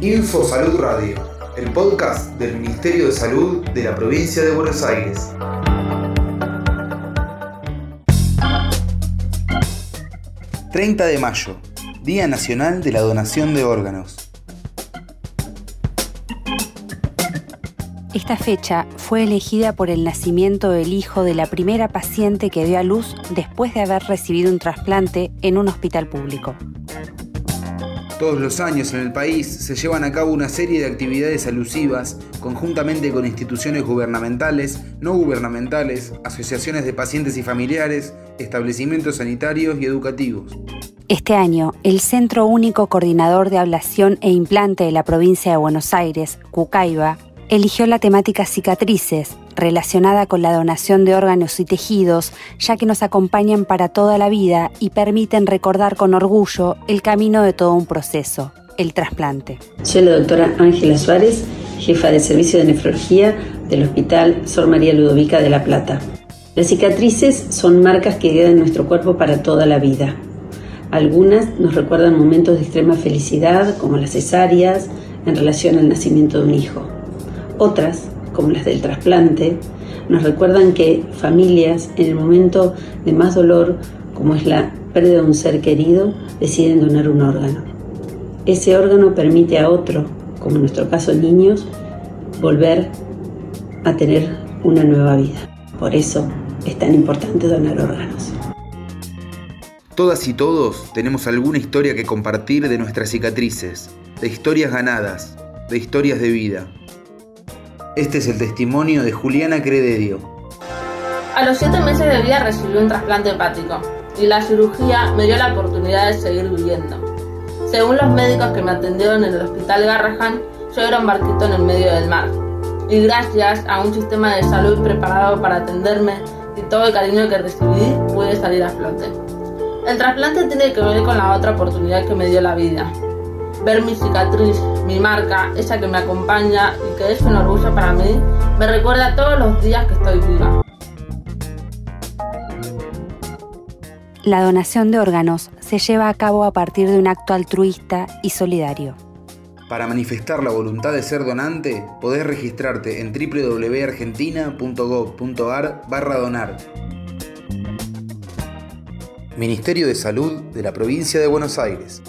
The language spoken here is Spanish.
Info Salud Radio, el podcast del Ministerio de Salud de la provincia de Buenos Aires. ...30 de mayo... ...Día Nacional de la Donación de Órganos... Esta fecha fue elegida por el nacimiento del hijo de la primera paciente que dio a luz después de haber recibido un trasplante en un hospital público. Todos los años en el país se llevan a cabo una serie de actividades alusivas conjuntamente con instituciones gubernamentales, no gubernamentales, asociaciones de pacientes y familiares, establecimientos sanitarios y educativos. Este año, el Centro Único Coordinador de Ablación e Implante de la provincia de Buenos Aires, Cucaiba, eligió la temática cicatrices, relacionada con la donación de órganos y tejidos, ya que nos acompañan para toda la vida y permiten recordar con orgullo el camino de todo un proceso, el trasplante. Soy la doctora Ángela Suárez, jefa de servicio de nefrología del Hospital Sor María Ludovica de La Plata. Las cicatrices son marcas que quedan en nuestro cuerpo para toda la vida. Algunas nos recuerdan momentos de extrema felicidad, como las cesáreas, en relación al nacimiento de un hijo. Otras, como las del trasplante, nos recuerdan que familias en el momento de más dolor, como es la pérdida de un ser querido, deciden donar un órgano. Ese órgano permite a otro, como en nuestro caso niños, volver a tener una nueva vida. Por eso es tan importante donar órganos. Todas y todos tenemos alguna historia que compartir de nuestras cicatrices, de historias ganadas, de historias de vida. Este es el testimonio de Juliana Crederio. A los 7 meses de vida recibí un trasplante hepático y la cirugía me dio la oportunidad de seguir viviendo. Según los médicos que me atendieron en el hospital Garrahan, yo era un barquito en el medio del mar. Y gracias a un sistema de salud preparado para atenderme y todo el cariño que recibí, pude salir a flote. El trasplante tiene que ver con la otra oportunidad que me dio la vida, Ver mi cicatriz, mi marca, esa que me acompaña y que es un orgullo para mí, me recuerda todos los días que estoy viva. La donación de órganos se lleva a cabo a partir de un acto altruista y solidario. Para manifestar la voluntad de ser donante, podés registrarte en www.argentina.gov.ar barra donar. Ministerio de Salud de la Provincia de Buenos Aires.